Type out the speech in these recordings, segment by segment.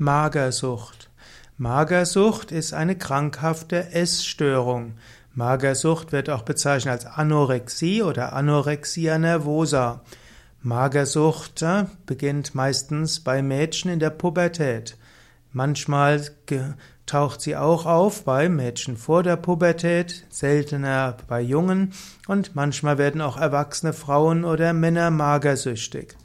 Magersucht. Magersucht ist eine krankhafte Essstörung. Magersucht wird auch bezeichnet als Anorexie oder Anorexia nervosa. Magersucht äh, beginnt meistens bei Mädchen in der Pubertät. Manchmal taucht sie auch auf bei Mädchen vor der Pubertät, seltener bei Jungen und manchmal werden auch erwachsene Frauen oder Männer magersüchtig.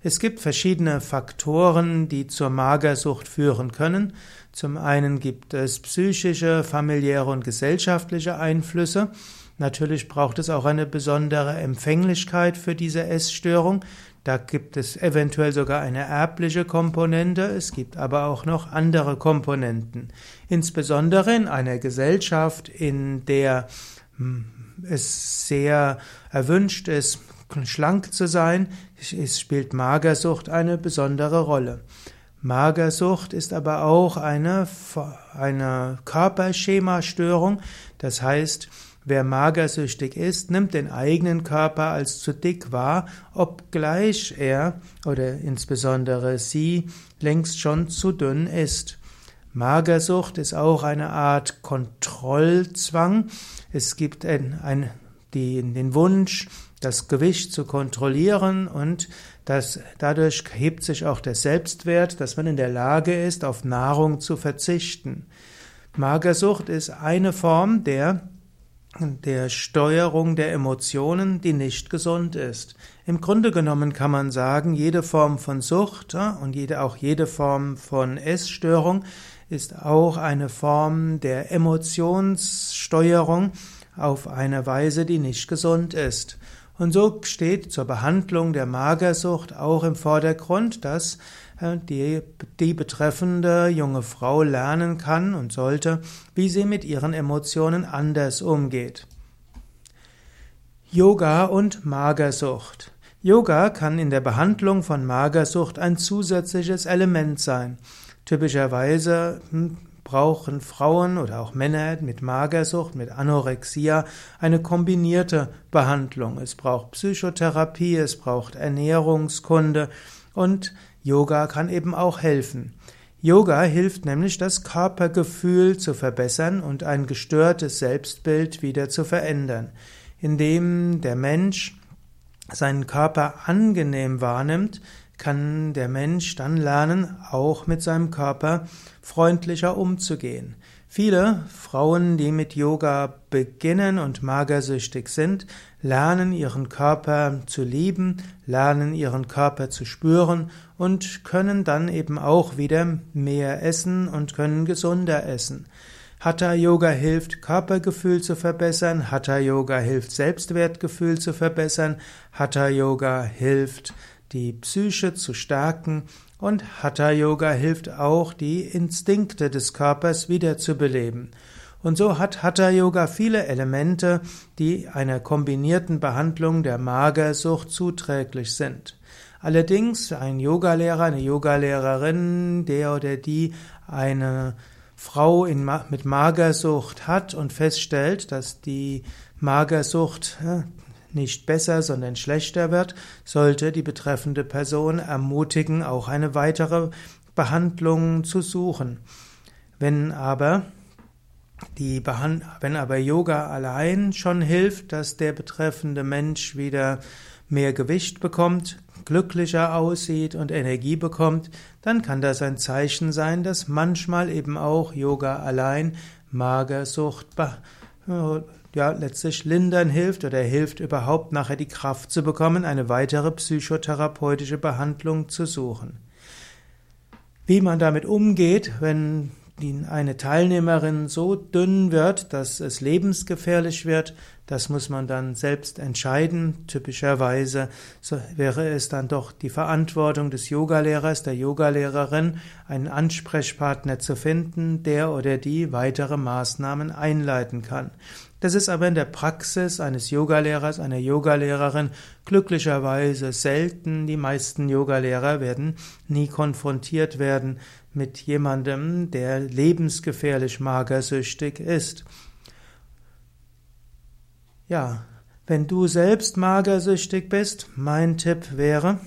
Es gibt verschiedene Faktoren, die zur Magersucht führen können. Zum einen gibt es psychische, familiäre und gesellschaftliche Einflüsse. Natürlich braucht es auch eine besondere Empfänglichkeit für diese Essstörung. Da gibt es eventuell sogar eine erbliche Komponente, es gibt aber auch noch andere Komponenten. Insbesondere in einer Gesellschaft, in der hm, es sehr erwünscht ist, schlank zu sein, es spielt Magersucht eine besondere Rolle. Magersucht ist aber auch eine, eine Körperschemastörung. Das heißt, wer magersüchtig ist, nimmt den eigenen Körper als zu dick wahr, obgleich er oder insbesondere sie längst schon zu dünn ist. Magersucht ist auch eine Art Kontrollzwang. Es gibt ein, ein, die, den Wunsch, das Gewicht zu kontrollieren und das, dadurch hebt sich auch der Selbstwert, dass man in der Lage ist, auf Nahrung zu verzichten. Magersucht ist eine Form der, der Steuerung der Emotionen, die nicht gesund ist. Im Grunde genommen kann man sagen, jede Form von Sucht und jede, auch jede Form von Essstörung ist auch eine Form der Emotionssteuerung auf eine Weise, die nicht gesund ist. Und so steht zur Behandlung der Magersucht auch im Vordergrund, dass äh, die, die betreffende junge Frau lernen kann und sollte, wie sie mit ihren Emotionen anders umgeht. Yoga und Magersucht. Yoga kann in der Behandlung von Magersucht ein zusätzliches Element sein. Typischerweise hm, brauchen Frauen oder auch Männer mit Magersucht, mit Anorexia eine kombinierte Behandlung. Es braucht Psychotherapie, es braucht Ernährungskunde und Yoga kann eben auch helfen. Yoga hilft nämlich, das Körpergefühl zu verbessern und ein gestörtes Selbstbild wieder zu verändern, indem der Mensch seinen Körper angenehm wahrnimmt, kann der Mensch dann lernen, auch mit seinem Körper freundlicher umzugehen. Viele Frauen, die mit Yoga beginnen und magersüchtig sind, lernen ihren Körper zu lieben, lernen ihren Körper zu spüren und können dann eben auch wieder mehr essen und können gesunder essen. Hatha Yoga hilft, Körpergefühl zu verbessern. Hatha Yoga hilft, Selbstwertgefühl zu verbessern. Hatha Yoga hilft, die Psyche zu stärken und Hatha Yoga hilft auch, die Instinkte des Körpers wiederzubeleben. Und so hat Hatha Yoga viele Elemente, die einer kombinierten Behandlung der Magersucht zuträglich sind. Allerdings ein Yogalehrer, eine Yogalehrerin, der oder die eine Frau in, mit Magersucht hat und feststellt, dass die Magersucht nicht besser, sondern schlechter wird, sollte die betreffende Person ermutigen, auch eine weitere Behandlung zu suchen. Wenn aber die Behand wenn aber Yoga allein schon hilft, dass der betreffende Mensch wieder mehr Gewicht bekommt, glücklicher aussieht und Energie bekommt, dann kann das ein Zeichen sein, dass manchmal eben auch Yoga allein Magersucht ja letztlich lindern hilft oder hilft überhaupt nachher die Kraft zu bekommen, eine weitere psychotherapeutische Behandlung zu suchen. Wie man damit umgeht, wenn eine Teilnehmerin so dünn wird, dass es lebensgefährlich wird, das muss man dann selbst entscheiden. Typischerweise wäre es dann doch die Verantwortung des Yogalehrers, der Yogalehrerin, einen Ansprechpartner zu finden, der oder die weitere Maßnahmen einleiten kann. Das ist aber in der Praxis eines Yogalehrers, einer Yogalehrerin glücklicherweise selten. Die meisten Yogalehrer werden nie konfrontiert werden mit jemandem, der lebensgefährlich magersüchtig ist. Ja, wenn du selbst magersüchtig bist, mein Tipp wäre,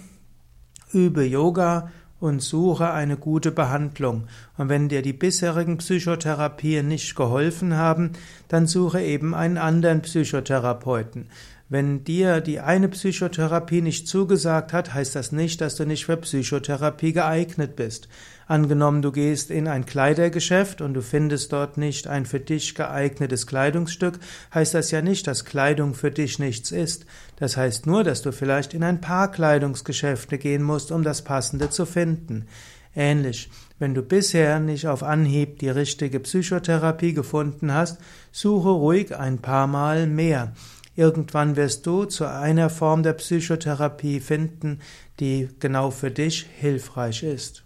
übe Yoga und suche eine gute Behandlung. Und wenn dir die bisherigen Psychotherapien nicht geholfen haben, dann suche eben einen anderen Psychotherapeuten. Wenn dir die eine Psychotherapie nicht zugesagt hat, heißt das nicht, dass du nicht für Psychotherapie geeignet bist. Angenommen, du gehst in ein Kleidergeschäft und du findest dort nicht ein für dich geeignetes Kleidungsstück, heißt das ja nicht, dass Kleidung für dich nichts ist. Das heißt nur, dass du vielleicht in ein paar Kleidungsgeschäfte gehen musst, um das Passende zu finden. Ähnlich, wenn du bisher nicht auf Anhieb die richtige Psychotherapie gefunden hast, suche ruhig ein paar Mal mehr. Irgendwann wirst du zu einer Form der Psychotherapie finden, die genau für dich hilfreich ist.